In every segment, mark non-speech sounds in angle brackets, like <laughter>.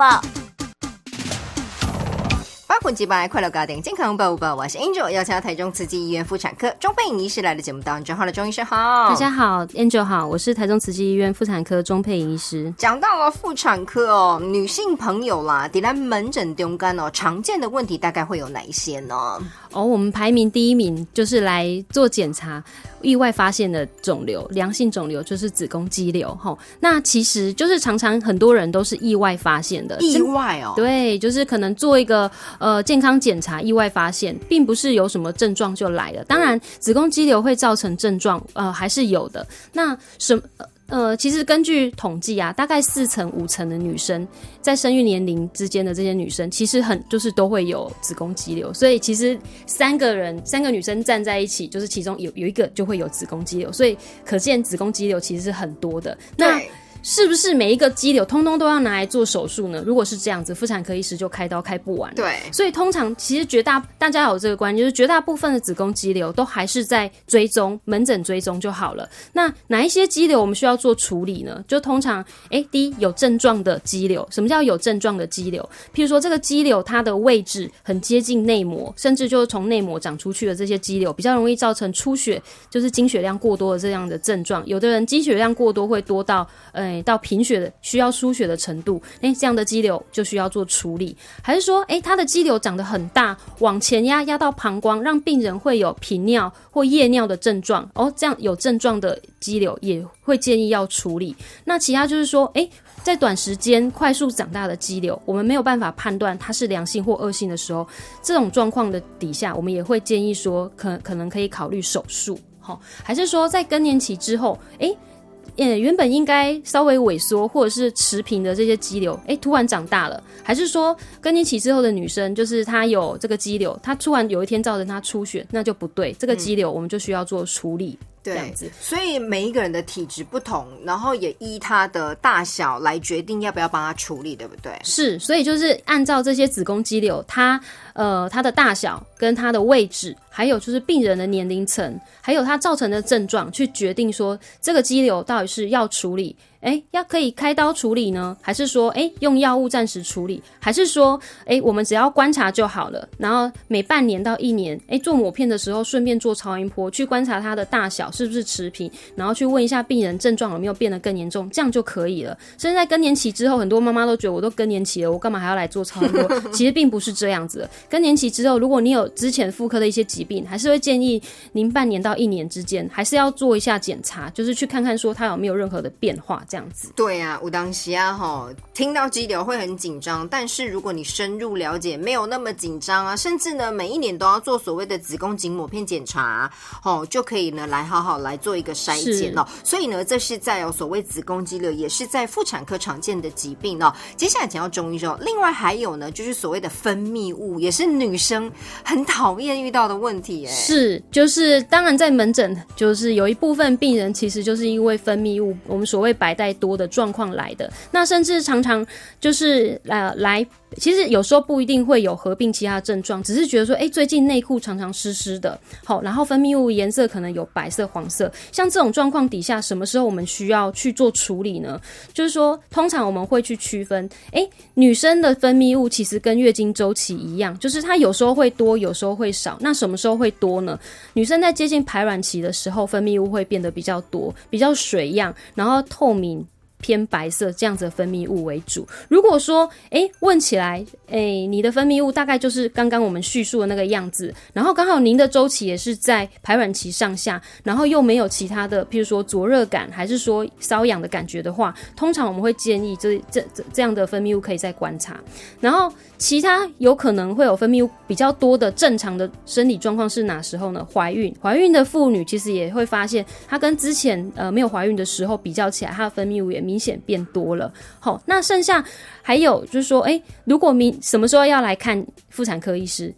报。八捆几百快乐家庭健康报报，我是 Angel，邀请到台中慈济医院妇产科钟佩颖医师来的节目当中。好了，钟医师好，大家好，Angel 好，我是台中慈济医院妇产科钟佩颖医师。讲到了妇产科哦，女性朋友啦，抵来门诊丢肝哦，常见的问题大概会有哪一些呢？哦，我们排名第一名就是来做检查。意外发现的肿瘤，良性肿瘤就是子宫肌瘤，吼。那其实就是常常很多人都是意外发现的，意外哦，对，就是可能做一个呃健康检查，意外发现，并不是有什么症状就来了。当然，子宫肌瘤会造成症状，呃，还是有的。那什？呃，呃其实根据统计啊，大概四成五成的女生在生育年龄之间的这些女生，其实很就是都会有子宫肌瘤。所以其实三个人三个女生站在一起，就是其中有有一个就会有子宫肌瘤。所以可见子宫肌瘤其实是很多的。那是不是每一个肌瘤通通都要拿来做手术呢？如果是这样子，妇产科医师就开刀开不完。对，所以通常其实绝大大家有这个观念，就是绝大部分的子宫肌瘤都还是在追踪门诊追踪就好了。那哪一些肌瘤我们需要做处理呢？就通常，哎，第一有症状的肌瘤，什么叫有症状的肌瘤？譬如说这个肌瘤它的位置很接近内膜，甚至就是从内膜长出去的这些肌瘤，比较容易造成出血，就是经血量过多的这样的症状。有的人经血量过多会多到，呃。到贫血的需要输血的程度，诶，这样的肌瘤就需要做处理，还是说，诶，他的肌瘤长得很大，往前压压到膀胱，让病人会有频尿或夜尿的症状，哦，这样有症状的肌瘤也会建议要处理。那其他就是说，诶，在短时间快速长大的肌瘤，我们没有办法判断它是良性或恶性的时候，这种状况的底下，我们也会建议说，可可能可以考虑手术，好，还是说在更年期之后，诶。呃，原本应该稍微萎缩或者是持平的这些肌瘤，哎，突然长大了，还是说更年期之后的女生，就是她有这个肌瘤，她突然有一天造成她出血，那就不对，这个肌瘤我们就需要做处理。对，所以每一个人的体质不同，然后也依他的大小来决定要不要帮他处理，对不对？是，所以就是按照这些子宫肌瘤，它呃它的大小跟它的位置，还有就是病人的年龄层，还有它造成的症状，去决定说这个肌瘤到底是要处理。哎，要可以开刀处理呢，还是说，哎，用药物暂时处理，还是说，哎，我们只要观察就好了。然后每半年到一年，哎，做抹片的时候顺便做超音波，去观察它的大小是不是持平，然后去问一下病人症状有没有变得更严重，这样就可以了。甚至在更年期之后，很多妈妈都觉得我都更年期了，我干嘛还要来做超音波？其实并不是这样子的。更年期之后，如果你有之前妇科的一些疾病，还是会建议您半年到一年之间，还是要做一下检查，就是去看看说它有没有任何的变化。这样子，对啊，武当西啊，哈，听到肌瘤会很紧张，但是如果你深入了解，没有那么紧张啊，甚至呢，每一年都要做所谓的子宫颈抹片检查，哦，就可以呢来好好来做一个筛检哦。所以呢，这是在哦所谓子宫肌瘤，也是在妇产科常见的疾病哦。接下来讲到中医说，另外还有呢，就是所谓的分泌物，也是女生很讨厌遇到的问题。哎，是，就是当然在门诊，就是有一部分病人其实就是因为分泌物，我们所谓白。带多的状况来的，那甚至常常就是呃来。其实有时候不一定会有合并其他症状，只是觉得说，哎，最近内裤常常湿湿的，好，然后分泌物颜色可能有白色、黄色，像这种状况底下，什么时候我们需要去做处理呢？就是说，通常我们会去区分，哎，女生的分泌物其实跟月经周期一样，就是它有时候会多，有时候会少。那什么时候会多呢？女生在接近排卵期的时候，分泌物会变得比较多，比较水样，然后透明。偏白色这样子的分泌物为主。如果说，哎，问起来，哎，你的分泌物大概就是刚刚我们叙述的那个样子，然后刚好您的周期也是在排卵期上下，然后又没有其他的，譬如说灼热感，还是说瘙痒的感觉的话，通常我们会建议这这这这样的分泌物可以再观察。然后其他有可能会有分泌物比较多的正常的生理状况是哪时候呢？怀孕，怀孕的妇女其实也会发现，她跟之前呃没有怀孕的时候比较起来，她的分泌物也。明显变多了，好，那剩下还有就是说，哎，如果明什么时候要来看妇产科医师？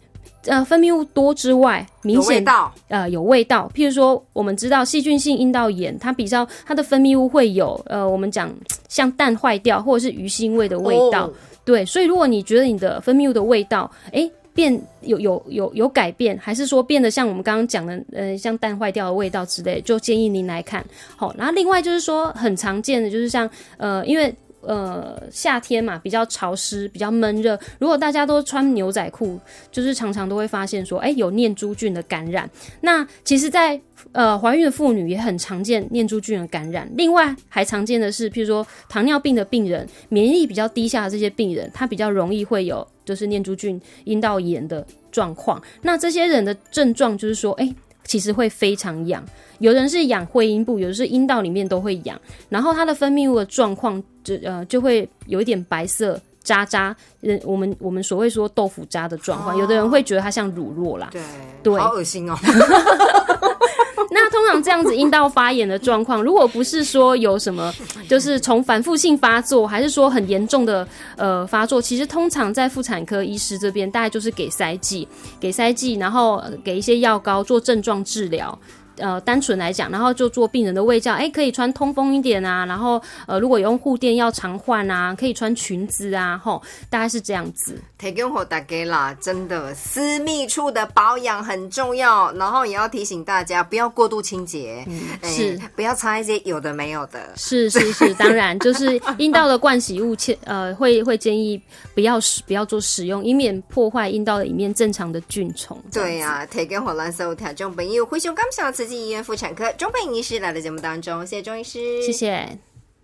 呃，分泌物多之外，明显呃有味道。譬如说，我们知道细菌性阴道炎，它比较它的分泌物会有呃，我们讲像蛋坏掉或者是鱼腥味的味道。对，所以如果你觉得你的分泌物的味道，哎。变有有有有改变，还是说变得像我们刚刚讲的，呃，像蛋坏掉的味道之类，就建议您来看。好，然后另外就是说很常见的，就是像呃，因为呃夏天嘛，比较潮湿，比较闷热。如果大家都穿牛仔裤，就是常常都会发现说，哎，有念珠菌的感染。那其实，在呃怀孕的妇女也很常见念珠菌的感染。另外还常见的是，譬如说糖尿病的病人，免疫力比较低下的这些病人，他比较容易会有就是念珠菌阴道炎的状况。那这些人的症状就是说，哎。其实会非常痒，有人是痒会阴部，有的是阴道里面都会痒，然后它的分泌物的状况就呃就会有一点白色渣渣，人我们我们所谓说豆腐渣的状况，有的人会觉得它像乳酪啦，对对，好恶心哦。<laughs> 这样子阴道发炎的状况，<laughs> 如果不是说有什么，就是从反复性发作，还是说很严重的呃发作，其实通常在妇产科医师这边，大概就是给塞剂，给塞剂，然后给一些药膏做症状治疗。呃，单纯来讲，然后就做病人的胃教，哎，可以穿通风一点啊，然后呃，如果有用护垫要常换啊，可以穿裙子啊，吼，大概是这样子。提供给大家啦，真的私密处的保养很重要，然后也要提醒大家不要过度清洁，是不要擦一些有的没有的。是是是，当然就是阴道的灌洗物，切 <laughs> 呃会会建议不要使不要做使用，以免破坏阴道里面正常的菌虫。对呀，提供给咱所有听众朋友，非常感谢。慈济医院妇产科钟佩医师来到节目当中，谢谢钟医师，谢谢。